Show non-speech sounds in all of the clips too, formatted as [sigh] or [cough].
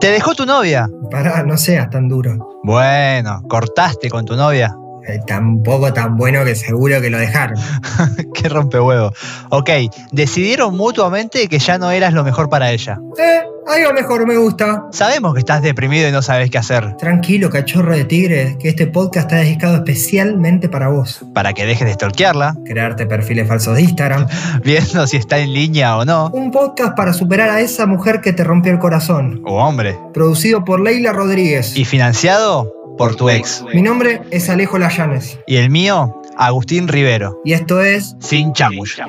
¿Te dejó tu novia? Pará, no seas tan duro. Bueno, ¿cortaste con tu novia? Eh, tampoco tan bueno que seguro que lo dejaron. [laughs] Qué rompehuevo. Ok, decidieron mutuamente que ya no eras lo mejor para ella. Eh, algo mejor me gusta. Sabemos que estás deprimido y no sabes qué hacer. Tranquilo, cachorro de tigre, que este podcast está dedicado especialmente para vos. Para que dejes de stalkearla, Crearte perfiles falsos de Instagram. [laughs] viendo si está en línea o no. Un podcast para superar a esa mujer que te rompió el corazón. O hombre. Producido por Leila Rodríguez. Y financiado por tu ex. Mi nombre es Alejo Layanes. Y el mío, Agustín Rivero. Y esto es Sin chamullo.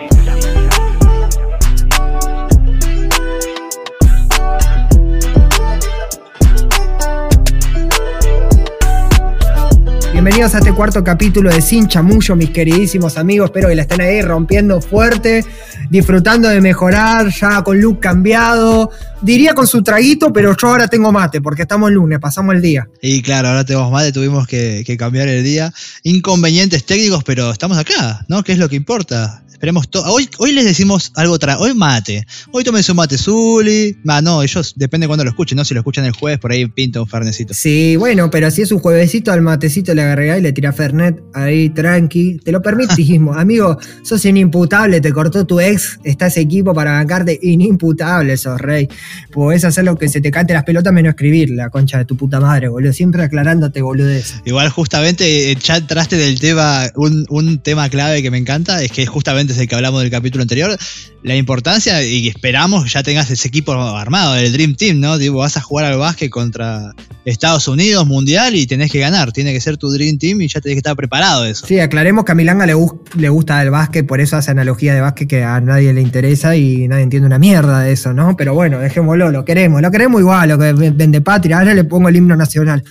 Bienvenidos a este cuarto capítulo de Sin Chamullo, mis queridísimos amigos. Espero que la estén ahí rompiendo fuerte, disfrutando de mejorar, ya con look cambiado. Diría con su traguito, pero yo ahora tengo mate, porque estamos lunes, pasamos el día. Y claro, ahora tenemos mate, tuvimos que, que cambiar el día. Inconvenientes técnicos, pero estamos acá, ¿no? ¿Qué es lo que importa? Esperemos hoy, hoy les decimos algo otra. Hoy mate. Hoy tomen su mate Zuli. Ah, no, ellos depende cuando lo escuchen, ¿no? Si lo escuchan el jueves, por ahí pinta un fernecito. Sí, bueno, pero si es un juevesito al matecito le agregás y le tirás Fernet ahí tranqui, te lo permitimos. [laughs] Amigo, sos inimputable, te cortó tu ex, estás equipo para bancarte, inimputable sos, rey. Podés hacer lo que se te cante las pelotas menos escribir, la concha de tu puta madre, boludo. Siempre aclarándote, boludez. Igual justamente eh, ya entraste del tema, un, un tema clave que me encanta, es que justamente es el que hablamos del capítulo anterior, la importancia y esperamos ya tengas ese equipo armado, el Dream Team, ¿no? Digo, vas a jugar al básquet contra Estados Unidos, Mundial, y tenés que ganar, tiene que ser tu Dream Team y ya tenés que estar preparado de eso. Sí, aclaremos que a Milanga le, le gusta el básquet, por eso hace analogía de básquet que a nadie le interesa y nadie entiende una mierda de eso, ¿no? Pero bueno, dejémoslo, lo queremos, lo queremos igual, lo que vende patria. Ahora le pongo el himno nacional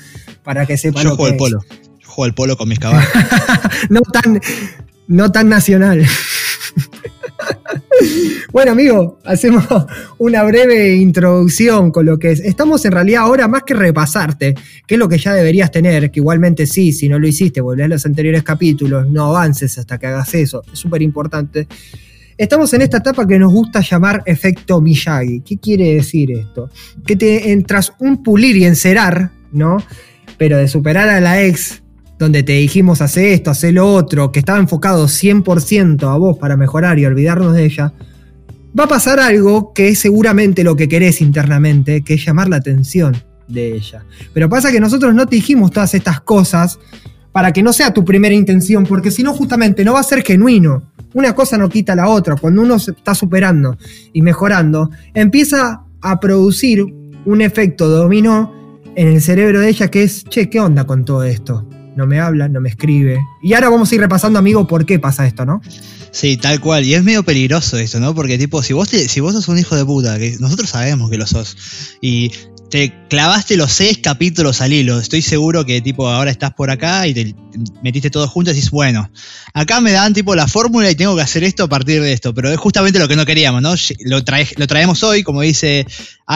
para que sepa Yo lo juego que al polo, yo juego al polo con mis [laughs] caballos. no tan, no tan nacional. [laughs] bueno, amigo, hacemos una breve introducción con lo que es. Estamos en realidad ahora más que repasarte, que es lo que ya deberías tener, que igualmente sí, si no lo hiciste, volvés a los anteriores capítulos, no avances hasta que hagas eso, es súper importante. Estamos en esta etapa que nos gusta llamar efecto Miyagi. ¿Qué quiere decir esto? Que te entras un pulir y encerar, ¿no? Pero de superar a la ex donde te dijimos hace esto, hace lo otro, que estaba enfocado 100% a vos para mejorar y olvidarnos de ella, va a pasar algo que es seguramente lo que querés internamente, que es llamar la atención de ella. Pero pasa que nosotros no te dijimos todas estas cosas para que no sea tu primera intención, porque si no justamente no va a ser genuino. Una cosa no quita la otra. Cuando uno se está superando y mejorando, empieza a producir un efecto dominó en el cerebro de ella que es, che, ¿qué onda con todo esto? No me habla, no me escribe. Y ahora vamos a ir repasando, amigo, por qué pasa esto, ¿no? Sí, tal cual. Y es medio peligroso esto, ¿no? Porque, tipo, si vos, te- si vos sos un hijo de puta, que nosotros sabemos que lo sos, y te clavaste los seis capítulos al hilo, estoy seguro que, tipo, ahora estás por acá y te metiste todo junto y decís, bueno, acá me dan, tipo, la fórmula y tengo que hacer esto a partir de esto. Pero es justamente lo que no queríamos, ¿no? Lo, lo traemos hoy, como dice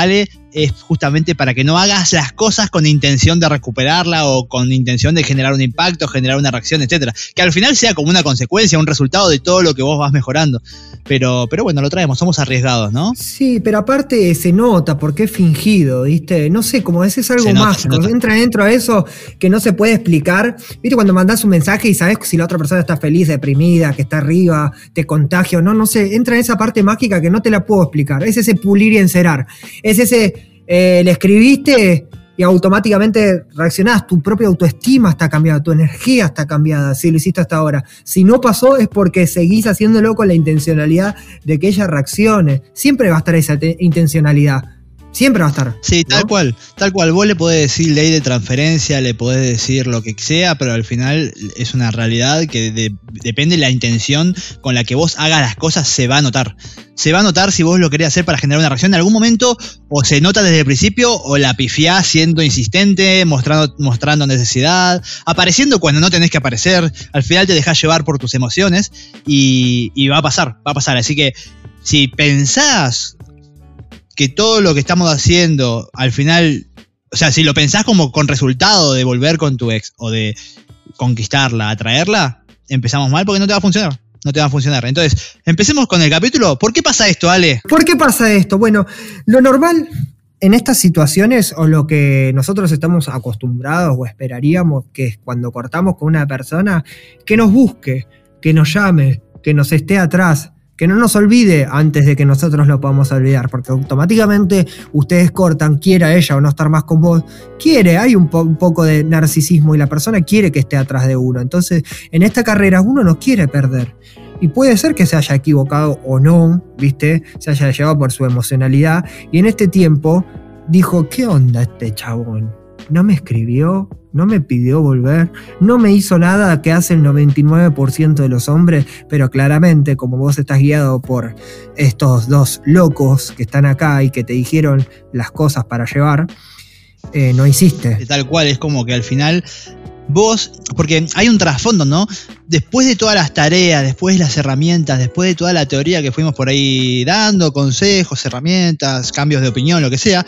Ale, es justamente para que no hagas las cosas con intención de recuperarla o con intención de generar un impacto, generar una reacción, etcétera. Que al final sea como una consecuencia, un resultado de todo lo que vos vas mejorando. Pero, pero bueno, lo traemos, somos arriesgados, ¿no? Sí, pero aparte se nota porque es fingido, ¿viste? No sé, como ese es algo nota, mágico. Entra dentro de eso que no se puede explicar. ¿Viste? Cuando mandás un mensaje y sabes si la otra persona está feliz, deprimida, que está arriba, te contagia o no, no sé. Entra en esa parte mágica que no te la puedo explicar. Es ese pulir y encerar. Es ese, eh, le escribiste y automáticamente reaccionás, tu propia autoestima está cambiada, tu energía está cambiada, si lo hiciste hasta ahora. Si no pasó es porque seguís haciéndolo con la intencionalidad de que ella reaccione. Siempre va a estar esa te- intencionalidad. Siempre va a estar. Sí, tal ¿no? cual, tal cual. Vos le podés decir ley de transferencia, le podés decir lo que sea, pero al final es una realidad que de- depende de la intención con la que vos hagas las cosas, se va a notar. Se va a notar si vos lo querés hacer para generar una reacción en algún momento, o se nota desde el principio, o la pifiás siendo insistente, mostrando, mostrando necesidad, apareciendo cuando no tenés que aparecer. Al final te dejás llevar por tus emociones y, y va a pasar, va a pasar. Así que si pensás que todo lo que estamos haciendo al final, o sea, si lo pensás como con resultado de volver con tu ex o de conquistarla, atraerla, empezamos mal porque no te va a funcionar. No te va a funcionar. Entonces, empecemos con el capítulo. ¿Por qué pasa esto, Ale? ¿Por qué pasa esto? Bueno, lo normal en estas situaciones o lo que nosotros estamos acostumbrados o esperaríamos que es cuando cortamos con una persona, que nos busque, que nos llame, que nos esté atrás, que no nos olvide antes de que nosotros lo podamos olvidar, porque automáticamente ustedes cortan, quiera ella o no estar más con vos, quiere, hay un, un, poco de narcisismo y la persona quiere que esté atrás de uno. Entonces, en esta carrera uno no quiere perder. Y puede ser que se haya equivocado o no, ¿viste? Se haya llevado por su emocionalidad. Y en este tiempo dijo, ¿qué onda este chabón? No me escribió, no me pidió volver, no me hizo nada que hace el 99% de los hombres, pero claramente como vos estás guiado por estos dos locos que están acá y que te dijeron las cosas para llevar, eh, no hiciste. Tal cual, es como que al final vos, porque hay un trasfondo, ¿no? Después de todas las tareas, después de las herramientas, después de toda la teoría que fuimos por ahí dando, consejos, herramientas, cambios de opinión, lo que sea,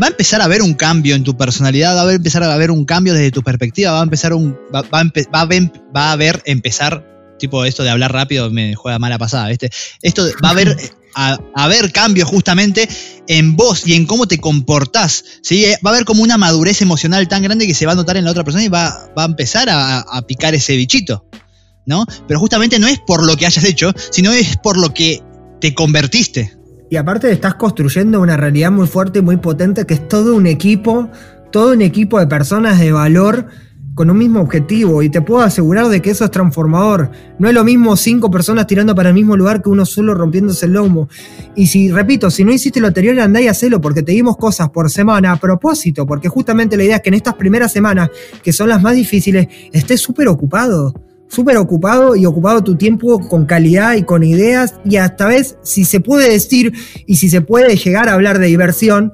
va a empezar a haber un cambio en tu personalidad, va a empezar a haber un cambio desde tu perspectiva, va a empezar un. va, va, va, a, ver, empezar. Tipo, esto de hablar rápido me juega mala pasada, ¿viste? Esto va a haber a, ver cambios justamente en vos y en cómo te comportás. ¿sí? Va a haber como una madurez emocional tan grande que se va a notar en la otra persona y va, va a empezar a, a, picar ese bichito. ¿no? Pero justamente no es por lo que hayas hecho, sino es por lo que te convertiste. Y aparte estás construyendo una realidad muy fuerte y muy potente que es todo un equipo, todo un equipo de personas de valor con un mismo objetivo y te puedo asegurar de que eso es transformador. No es lo mismo cinco personas tirando para el mismo lugar que uno solo rompiéndose el lomo. Y si, repito, si no hiciste lo anterior, andá y hacelo porque te dimos cosas por semana a propósito, porque justamente la idea es que en estas primeras semanas, que son las más difíciles, estés súper ocupado. Súper ocupado y ocupado tu tiempo con calidad y con ideas y hasta vez, si se puede decir y si se puede llegar a hablar de diversión,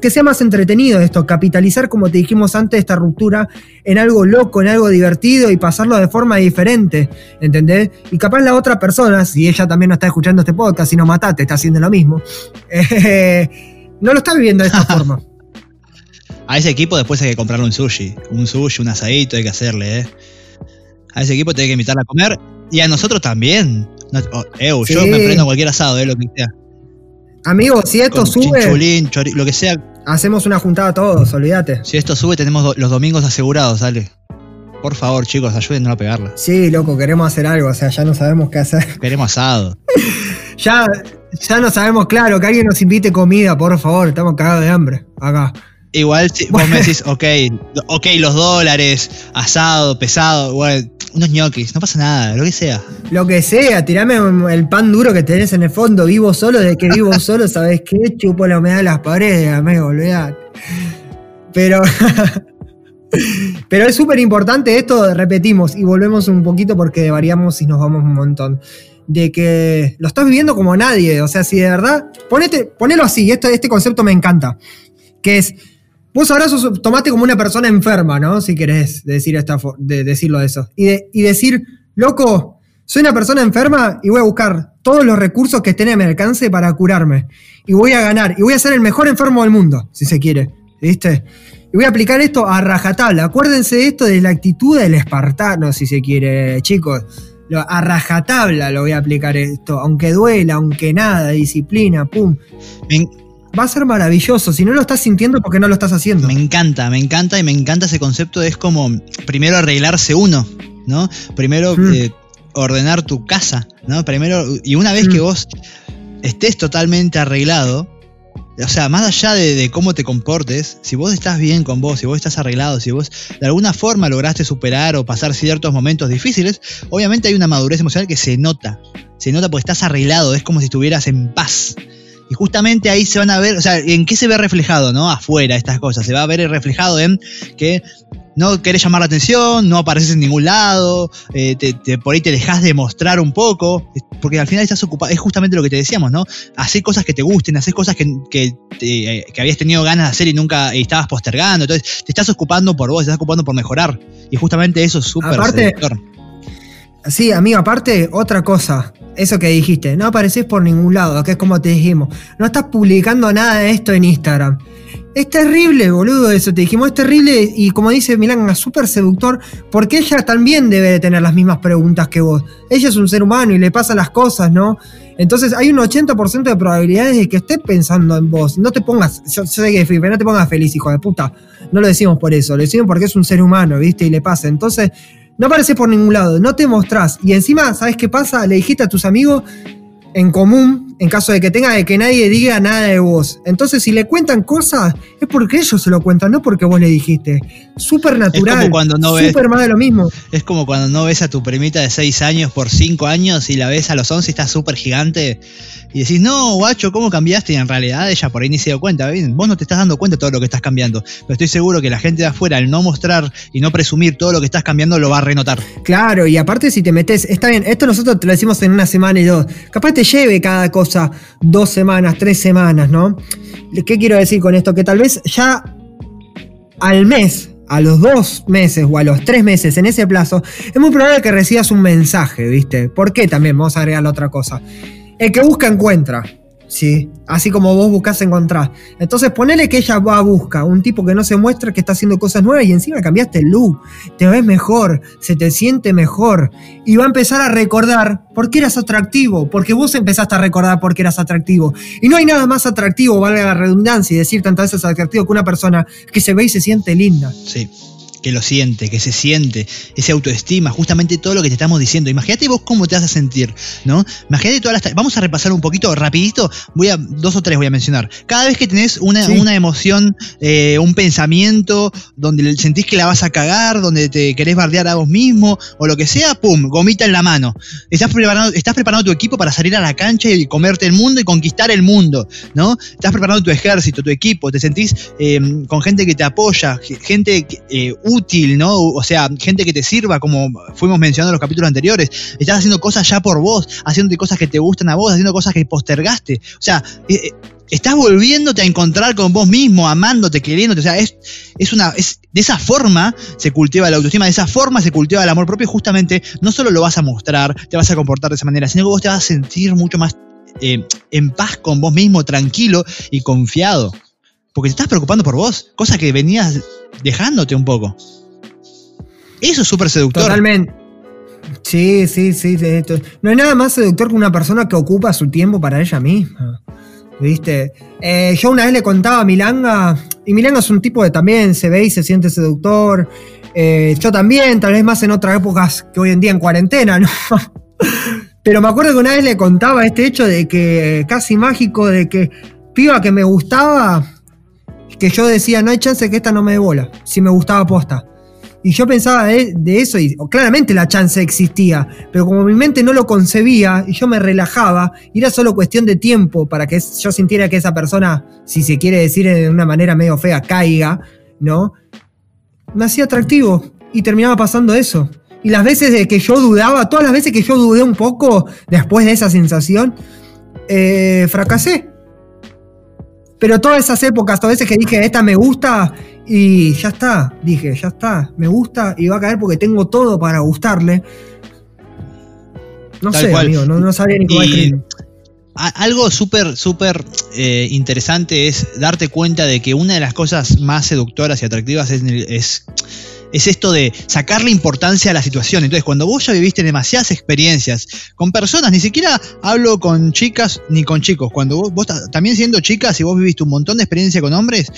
que sea más entretenido esto, capitalizar, como te dijimos antes, esta ruptura en algo loco, en algo divertido y pasarlo de forma diferente, ¿entendés? Y capaz la otra persona, si ella también no está escuchando este podcast, si no matate, está haciendo lo mismo, eh, [laughs] no lo está viviendo de esta [laughs] forma. A ese equipo después hay que comprarle un sushi, un sushi, un asadito, hay que hacerle, ¿eh? A ese equipo te hay que invitarle a comer y a nosotros también. Oh, sí. Yo me prendo cualquier asado, ¿eh? Lo que sea. Amigo, si esto Con sube. Chinchulín, chori, lo que sea. Hacemos una juntada todos, olvídate. Si esto sube, tenemos do, los domingos asegurados, dale. Por favor, chicos, ayúdennos a pegarla. Sí, loco, queremos hacer algo, o sea, ya no sabemos qué hacer. [laughs] Queremos asado. ya, ya no sabemos, claro, que alguien nos invite comida, por favor, estamos cagados de hambre. Acá. Igual si vos me decís, ok, ok, los dólares, asado, pesado, bueno, unos ñoquis, no pasa nada, lo que sea. Lo que sea, tirame el pan duro que tenés en el fondo, vivo solo, de que vivo [laughs] solo, ¿sabes qué? Chupo la humedad de las paredes, amigo, olvidate. Pero. [laughs] Pero es súper importante esto, repetimos, y volvemos un poquito porque variamos y nos vamos un montón. De que lo estás viviendo como nadie. O sea, si de verdad. Ponete, ponelo así, esto, este concepto me encanta. Que es. Vos ahora sos, tomaste como una persona enferma, ¿no? Si querés decir esta, de, decirlo eso. Y, de, y decir, loco, soy una persona enferma y voy a buscar todos los recursos que estén a mi alcance para curarme. Y voy a ganar. Y voy a ser el mejor enfermo del mundo, si se quiere. ¿Viste? Y voy a aplicar esto a rajatabla. Acuérdense de esto de la actitud del espartano, si se quiere, chicos. A rajatabla lo voy a aplicar esto. Aunque duela, aunque nada, disciplina, pum. Me, va a ser maravilloso. Si no lo estás sintiendo, porque no lo estás haciendo? Me encanta, me encanta y me encanta ese concepto. Es como primero arreglarse uno, ¿no? Primero mm. eh, ordenar tu casa, ¿no? Primero, y una vez mm. que vos estés totalmente arreglado, o sea, más allá de, de, cómo te comportes, si vos estás bien con vos, si vos estás arreglado, si vos de alguna forma lograste superar o pasar ciertos momentos difíciles, obviamente hay una madurez emocional que se nota. Se nota porque estás arreglado, es como si estuvieras en paz. Y justamente ahí se van a ver, o sea, ¿en qué se ve reflejado, no? Afuera estas cosas. Se va a ver reflejado en que no querés llamar la atención, no apareces en ningún lado, eh, te, te, por ahí te dejas de mostrar un poco, porque al final estás ocupado, es justamente lo que te decíamos, ¿no? Hacer cosas que te gusten, hacer cosas que, que, te, que habías tenido ganas de hacer y nunca y estabas postergando, entonces te estás ocupando por vos, te estás ocupando por mejorar, y justamente eso es súper seductor. Sí, amigo, aparte, otra cosa, eso que dijiste, no apareces por ningún lado, que es como te dijimos, no estás publicando nada de esto en Instagram. Es terrible, boludo, eso te dijimos, es terrible y como dice Milán, es súper seductor, porque ella también debe de tener las mismas preguntas que vos. Ella es un ser humano y le pasan las cosas, ¿no? Entonces hay un 80% de probabilidades de que esté pensando en vos. No te pongas, yo, sé que pero no te pongas feliz, hijo de puta. No lo decimos por eso, lo decimos porque es un ser humano, ¿viste? Y le pasa. Entonces, no apareces por ningún lado, no te mostrás. Y encima, ¿sabes qué pasa? Le dijiste a tus amigos en común en caso de que tenga de que nadie diga nada de vos. Entonces, si le cuentan cosas, es porque ellos se lo cuentan, no porque vos le dijiste. Súper natural. Es como cuando no ves. Súper más de lo mismo. Es como cuando no ves a tu primita de 6 años por 5 años y la ves a los 11 y está súper gigante. Y decís, no, guacho, ¿cómo cambiaste? Y en realidad ella por ahí ni se dio cuenta. Vos no te estás dando cuenta de todo lo que estás cambiando. Pero estoy seguro que la gente de afuera, al no mostrar y no presumir todo lo que estás cambiando, lo va a renotar. Claro, y aparte, si te metes, está bien, esto nosotros te lo decimos en una semana y dos. Capaz te lleve cada cosa dos semanas, tres semanas, ¿no? ¿Qué quiero decir con esto? Que tal vez ya al mes, a los dos meses o a los tres meses en ese plazo, es muy probable que recibas un mensaje, ¿viste? ¿Por qué también? Vamos a agregar la otra cosa. El que busca encuentra. ¿Sí? Así como vos buscas encontrar. Entonces ponele que ella va a buscar un tipo que no se muestra que está haciendo cosas nuevas y encima cambiaste el look, te ves mejor, se te siente mejor y va a empezar a recordar por qué eras atractivo, porque vos empezaste a recordar por qué eras atractivo. Y no hay nada más atractivo, valga la redundancia y decir tantas veces atractivo que una persona que se ve y se siente linda. Sí que lo siente, que se siente, ese autoestima, justamente todo lo que te estamos diciendo. Imagínate vos cómo te vas a sentir, ¿no? Imagínate todas las... Vamos a repasar un poquito rapidito, voy a, dos o tres voy a mencionar. Cada vez que tenés una, emoción, eh, un pensamiento, donde sentís que la vas a cagar, donde te querés bardear a vos mismo, o lo que sea, ¡pum! Gomita en la mano. Estás preparando, estás preparando tu equipo para salir a la cancha y comerte el mundo y conquistar el mundo, ¿no? Estás preparando tu ejército, tu equipo, te sentís eh, con gente que te apoya, gente eh, útil, ¿no? O sea, gente que te sirva, como fuimos mencionando en los capítulos anteriores. Estás haciendo cosas ya por vos, haciendo cosas que te gustan a vos, haciendo cosas que postergaste. O sea, eh, eh, estás volviéndote a encontrar con vos mismo, amándote, queriéndote. O sea, es, una. Es, de esa forma se cultiva la autoestima, de esa forma se cultiva el amor propio. Y justamente no solo lo vas a mostrar, te vas a comportar de esa manera, sino que vos te vas a sentir mucho más eh, en paz con vos mismo, tranquilo y confiado. Porque te estás preocupando por vos, cosa que venías dejándote un poco. Eso es súper seductor. Totalmente. Sí, sí, sí. No hay nada más seductor que una persona que ocupa su tiempo para ella misma. ¿Viste? Eh, yo una vez le contaba a Milanga, y Milanga es un tipo que también se ve y se siente seductor. Eh, yo también, tal vez más en otras épocas que hoy en día en cuarentena, ¿no? [laughs] Pero me acuerdo que una vez le contaba este hecho de que casi mágico, de que piba que me gustaba, que yo decía, no hay chance que esta no me dé bola, si me gustaba posta. Y yo pensaba de, eso y claramente la chance existía, pero como mi mente no lo concebía y yo me relajaba, y era solo cuestión de tiempo para que yo sintiera que esa persona, si se quiere decir de una manera medio fea, caiga, ¿no? Me hacía atractivo y terminaba pasando eso. Y las veces de que yo dudaba, todas las veces que yo dudé un poco después de esa sensación, eh, fracasé. Pero todas esas épocas, todas veces que dije, esta me gusta, y ya está, dije, ya está, me gusta y va a caer porque tengo todo para gustarle. No sé, amigo, no, sabría ni cómo escribir. Algo súper, súper eh, interesante es darte cuenta de que una de las cosas más seductoras y atractivas es es esto de sacarle importancia a la situación. Entonces, cuando vos ya viviste demasiadas experiencias con personas, ni siquiera hablo con chicas ni con chicos, cuando vos, también siendo chicas y vos viviste un montón de experiencia con hombres,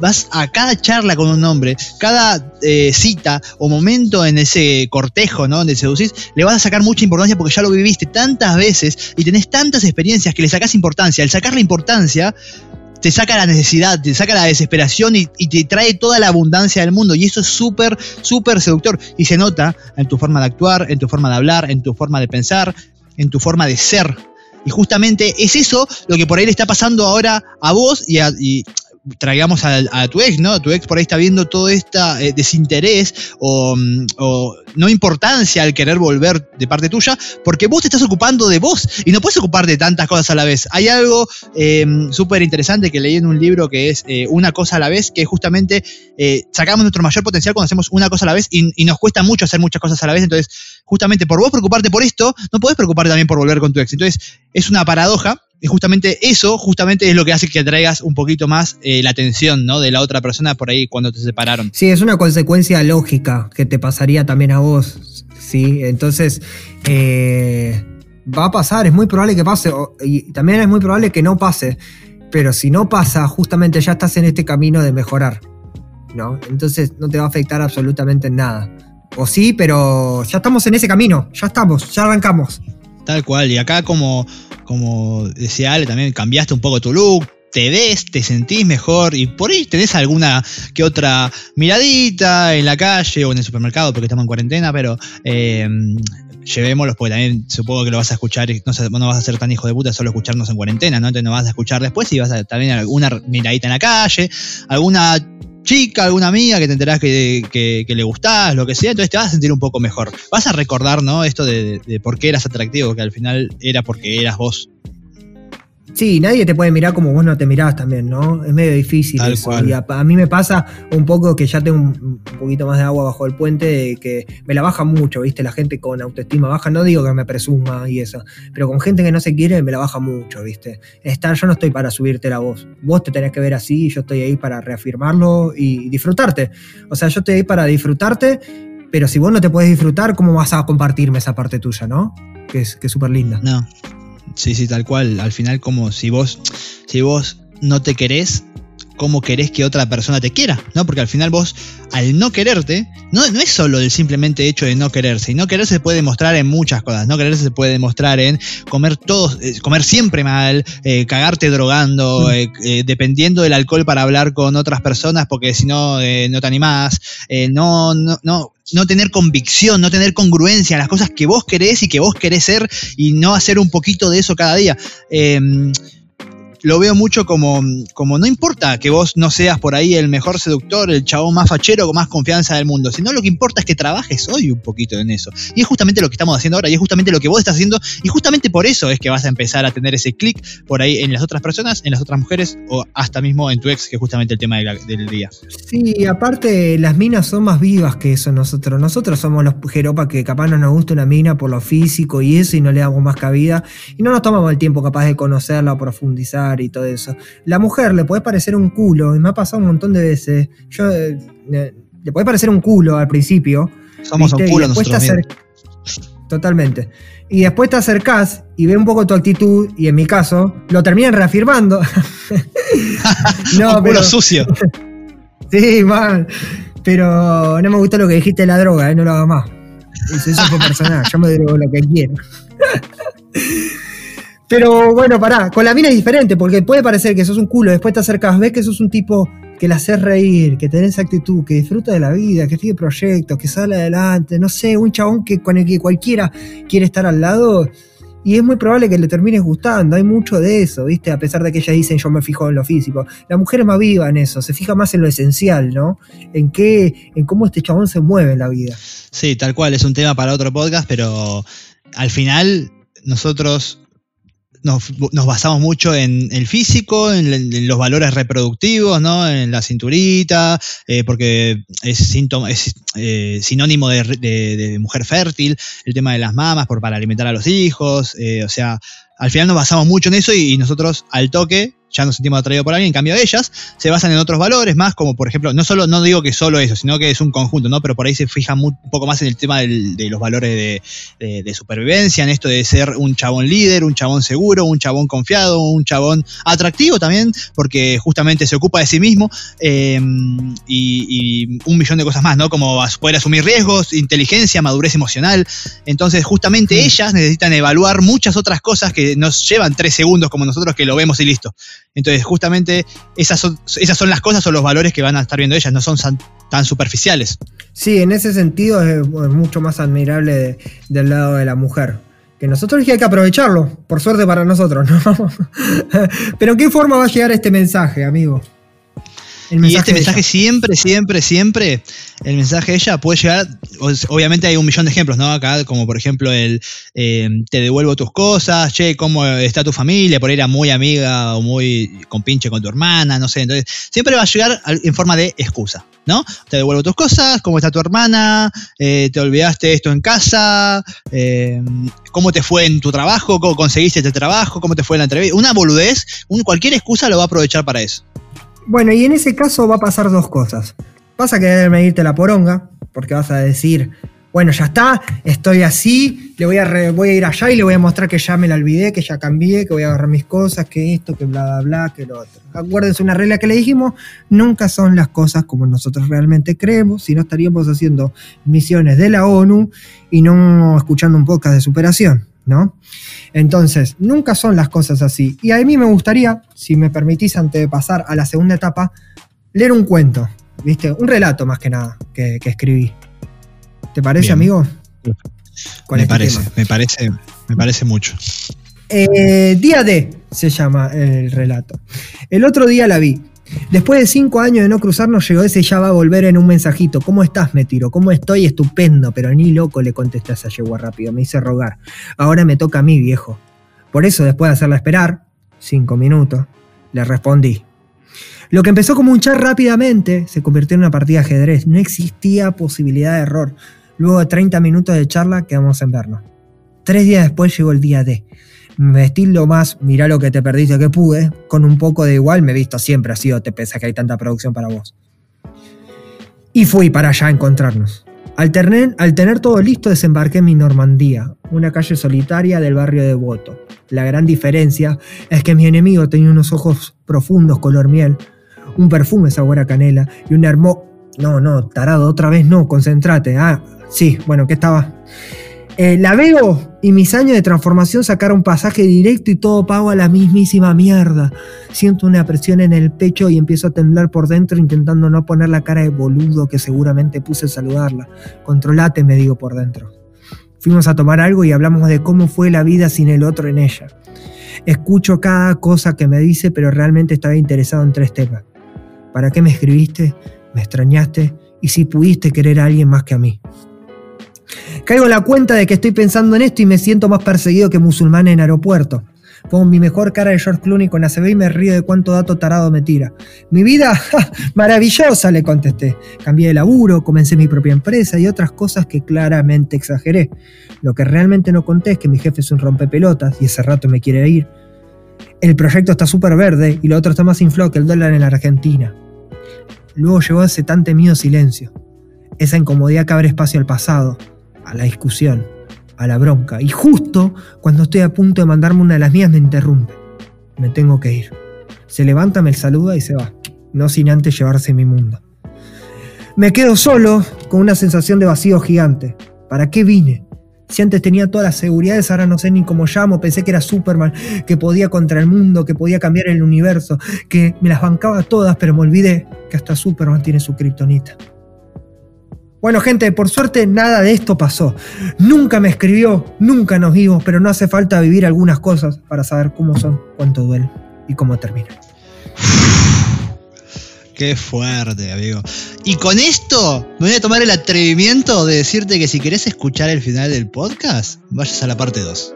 vas a cada charla con un hombre, cada eh, cita o momento en ese cortejo, ¿no? Donde seducís, le vas a sacar mucha importancia porque ya lo viviste tantas veces y tenés tantas experiencias que le sacás importancia. Al sacarle importancia, te saca la necesidad, te saca la desesperación y, te trae toda la abundancia del mundo. Y eso es súper, súper seductor. Y se nota en tu forma de actuar, en tu forma de hablar, en tu forma de pensar, en tu forma de ser. Y justamente es eso lo que por ahí le está pasando ahora a vos y, a, traigamos a, tu ex, ¿no? Tu ex por ahí está viendo todo este desinterés mm, o, no importancia al querer volver de parte tuya, porque vos te estás ocupando de vos y no puedes ocupar de tantas cosas a la vez. Hay algo em, súper interesante que leí en un libro que es eh, Una cosa a la vez, que justamente eh, sacamos nuestro mayor potencial cuando hacemos una cosa a la vez y, y, nos cuesta mucho hacer muchas cosas a la vez. Entonces, justamente por vos preocuparte por esto, no podés preocuparte también por volver con tu ex. Entonces, es una paradoja y justamente eso, justamente es lo que hace que traigas un poquito más eh, la atención, ¿no? De la otra persona por ahí cuando te separaron. Sí, es una consecuencia lógica que te pasaría también a vos, ¿sí? Entonces, eh, va a pasar, es muy probable que pase, y también es muy probable que no pase, pero si no pasa, justamente ya estás en este camino de mejorar, ¿no? Entonces no te va a afectar absolutamente en nada. O sí, pero ya estamos en ese camino, ya estamos, ya arrancamos. Tal cual, y acá como, como decía Ale, también cambiaste un poco tu look, te ves, te sentís mejor y por ahí tenés alguna que otra miradita en la calle o en el supermercado porque estamos en cuarentena, pero eh, llevémoslos porque también supongo que lo vas a escuchar, no, no vas a ser tan hijo de puta solo escucharnos en cuarentena, ¿no? Entonces no vas a escuchar después y vas a también alguna miradita en la calle, alguna chica, alguna amiga que te enterás que, le gustás, lo que sea, entonces te vas a sentir un poco mejor. Vas a recordar, ¿no? Esto de, de por qué eras atractivo, que al final era porque eras vos. Sí, nadie te puede mirar como vos no te mirás también, ¿no? Es medio difícil eso. Y a, mí me pasa un poco que ya tengo un, poquito más de agua bajo el puente, que me la baja mucho, ¿viste? La gente con autoestima baja, no digo que me presuma y eso, pero con gente que no se quiere me la baja mucho, ¿viste? Estar, yo no estoy para subirte la voz. Vos te tenés que ver así y yo estoy ahí para reafirmarlo y disfrutarte. O sea, yo estoy ahí para disfrutarte, pero si vos no te puedes disfrutar, ¿cómo vas a compartirme esa parte tuya, no? Que es súper linda. No, Sí, sí, tal cual. Al final, como si vos, si vos no te querés, ¿cómo querés que otra persona te quiera? ¿No? Porque al final vos, al no quererte, no, no es solo el simplemente hecho de no quererse. Y no quererse se puede demostrar en muchas cosas. No quererse se puede demostrar en comer todos, eh, comer siempre mal, eh, cagarte drogando, mm. eh, dependiendo del alcohol para hablar con otras personas, porque si no, no te animás. no, no, no no tener convicción, no tener congruencia en las cosas que vos querés y que vos querés ser y no hacer un poquito de eso cada día. Em, lo veo mucho como, como no importa que vos no seas por ahí el mejor seductor, el chabón más fachero con más confianza del mundo, sino lo que importa es que trabajes hoy un poquito en eso. Y es justamente lo que estamos haciendo ahora, y es justamente lo que vos estás haciendo, y justamente por eso es que vas a empezar a tener ese clic por ahí en las otras personas, en las otras mujeres, o hasta mismo en tu ex, que es justamente el tema del día. Sí, aparte las minas son más vivas que eso nosotros. Nosotros somos los jeropas que capaz no nos gusta una mina por lo físico y eso, y no le damos más cabida, y no nos tomamos el tiempo capaz de conocerla o profundizar y todo eso. La mujer le puede parecer un culo, y me ha pasado un montón de veces. Yo, eh, le puede parecer un culo al principio. Somos un culo nosotros Totalmente. Y después te acercás y ve un poco tu actitud, y en mi caso, lo terminan reafirmando. [laughs] no, un culo sucio. [laughs] sí, mal. Pero no me gusta lo que dijiste de la droga, ¿eh? no lo hago más. Eso, fue personal, yo me drogo lo que quiero. [laughs] Pero bueno, pará, con la mina es diferente, porque puede parecer que sos un culo, después te acercas, ves que sos un tipo que la haces reír, que tenés actitud, que disfruta de la vida, que sigue proyectos, que sale adelante, no sé, un chabón que, con el que cualquiera quiere estar al lado. Y es muy probable que le termines gustando, hay mucho de eso, ¿viste? A pesar de que ellas dicen yo me fijo en lo físico. La mujer es más viva en eso, se fija más en lo esencial, ¿no? En qué, en cómo este chabón se mueve en la vida. Sí, tal cual, es un tema para otro podcast, pero al final nosotros nos, basamos mucho en el físico, en, los valores reproductivos, ¿no? En la cinturita, eh, porque es, síntoma, es eh, sinónimo de, mujer fértil, el tema de las mamas por, para alimentar a los hijos, eh, o sea, al final nos basamos mucho en eso y nosotros al toque ya nos sentimos atraídos por alguien, en cambio ellas se basan en otros valores más, como por ejemplo, no solo, no digo que solo eso, sino que es un conjunto, ¿no? Pero por ahí se fijan un poco más en el tema de los valores de, supervivencia, en esto de ser un chabón líder, un chabón seguro, un chabón confiado, un chabón atractivo también, porque justamente se ocupa de sí mismo, eh, y, un millón de cosas más, ¿no? Como poder asumir riesgos, inteligencia, madurez emocional. Entonces, justamente mm. ellas necesitan evaluar muchas otras cosas que nos llevan tres segundos como nosotros que lo vemos y listo. Entonces, justamente esas son, esas son las cosas o los valores que van a estar viendo ellas, no son tan superficiales. Sí, en ese sentido es, mucho más admirable del lado de la mujer. Que nosotros hay que aprovecharlo, por suerte para nosotros, ¿no? [laughs] Pero ¿en qué forma va a llegar este mensaje, amigo? Y este mensaje siempre, siempre, siempre, el mensaje de ella puede llegar, obviamente hay un millón de ejemplos, ¿no? Acá, como por ejemplo el eh, te devuelvo tus cosas, che, cómo está tu familia, por ahí era muy amiga o muy compinche con tu hermana, no sé, entonces siempre va a llegar en forma de excusa, ¿no? Te devuelvo tus cosas, cómo está tu hermana, eh, te olvidaste esto en casa, eh, cómo te fue en tu trabajo, cómo conseguiste este trabajo, cómo te fue en la entrevista, una boludez, un, cualquier excusa lo va a aprovechar para eso. Bueno, y en ese caso va a pasar dos cosas. Vas a querer medirte la poronga, porque vas a decir, bueno, ya está, estoy así, le voy a, voy a ir allá y le voy a mostrar que ya me la olvidé, que ya cambié, que voy a agarrar mis cosas, que esto, que bla, bla, bla, que lo otro. Acuérdense una regla que le dijimos, nunca son las cosas como nosotros realmente creemos, si no estaríamos haciendo misiones de la ONU y no escuchando un podcast de superación, ¿no? Entonces, nunca son las cosas así. Y a mí me gustaría, si me permitís antes de pasar a la segunda etapa, leer un cuento, ¿viste? Un relato más que nada que, escribí. ¿Te parece, amigo? me este parece, me parece, me parece mucho. Eh, día D se llama el relato. El otro día la vi. Después de cinco años de no cruzarnos, llegó ese ya va a volver en un mensajito. ¿Cómo estás? Me tiro. ¿Cómo estoy? Estupendo, pero ni loco le contesté a esa yegua rápido. Me hice rogar. Ahora me toca a mí, viejo. Por eso, después de hacerla esperar, cinco minutos, le respondí. Lo que empezó como un chat rápidamente se convirtió en una partida de ajedrez. No existía posibilidad de error. Luego de 30 minutos de charla quedamos en vernos. Tres días después llegó el día D. Me más, mirá lo que te perdiste que pude, con un poco de igual me he visto siempre así o te pesa que hay tanta producción para vos. Y fui para allá a encontrarnos. Al tener, al tener todo listo desembarqué en mi Normandía, una calle solitaria del barrio de Voto. La gran diferencia es que mi enemigo tenía unos ojos profundos color miel, un perfume sabor a canela y un hermoso... No, no, tarado, otra vez no, concéntrate. Ah, sí, bueno, ¿qué estaba? Eh, la veo y mis años de transformación sacaron pasaje directo y todo pago a la mismísima mierda. Siento una presión en el pecho y empiezo a temblar por dentro intentando no poner la cara de boludo que seguramente puse a saludarla. Controlate, me digo por dentro. Fuimos a tomar algo y hablamos de cómo fue la vida sin el otro en ella. Escucho cada cosa que me dice, pero realmente estaba interesado en tres temas. ¿Para qué me escribiste? ¿Me extrañaste? ¿Y si pudiste querer a alguien más que a mí? Caigo en la cuenta de que estoy pensando en esto y me siento más perseguido que musulmán en aeropuerto. Pongo mi mejor cara de George Clooney con ACB y me río de cuánto dato tarado me tira. Mi vida, [laughs] maravillosa, le contesté. Cambié de laburo, comencé mi propia empresa y otras cosas que claramente exageré. Lo que realmente no conté es que mi jefe es un rompepelotas y ese rato me quiere ir. El proyecto está súper verde y lo otro está más inflado que el dólar en la Argentina. Luego llegó ese tan temido silencio, esa incomodidad que abre espacio al pasado, a la discusión, a la bronca. Y justo cuando estoy a punto de mandarme una de las mías me interrumpe. Me tengo que ir. Se levanta, me saluda y se va, no sin antes llevarse mi mundo. Me quedo solo con una sensación de vacío gigante. ¿Para qué vine? Si antes tenía todas las seguridades, ahora no sé ni cómo llamo. Pensé que era Superman, que podía contra el mundo, que podía cambiar el universo, que me las bancaba todas, pero me olvidé que hasta Superman tiene su kriptonita. Bueno, gente, por suerte nada de esto pasó. Nunca me escribió, nunca nos vimos, pero no hace falta vivir algunas cosas para saber cómo son, cuánto duele y cómo termina. [sighs] Qué fuerte, amigo. Y con esto me voy a tomar el atrevimiento de decirte que si querés escuchar el final del podcast, vayas a la parte 2.